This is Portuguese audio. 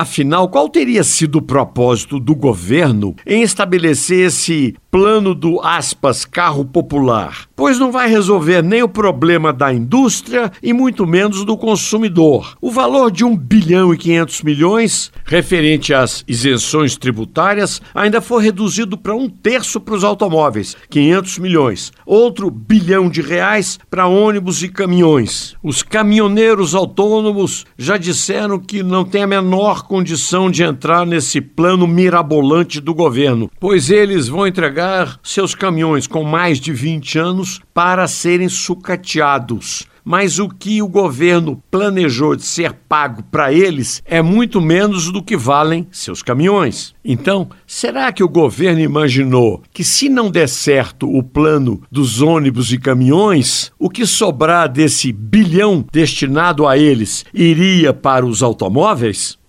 Afinal, qual teria sido o propósito do governo em estabelecer esse plano do aspas carro popular? Pois não vai resolver nem o problema da indústria e muito menos do consumidor. O valor de 1 bilhão e 500 milhões, referente às isenções tributárias, ainda foi reduzido para um terço para os automóveis, 500 milhões. Outro bilhão de reais para ônibus e caminhões. Os caminhoneiros autônomos já disseram que não tem a menor condição de entrar nesse plano mirabolante do governo, pois eles vão entregar seus caminhões com mais de 20 anos para serem sucateados mas o que o governo planejou de ser pago para eles é muito menos do que valem seus caminhões. Então, será que o governo imaginou que, se não der certo o plano dos ônibus e caminhões, o que sobrar desse bilhão destinado a eles iria para os automóveis?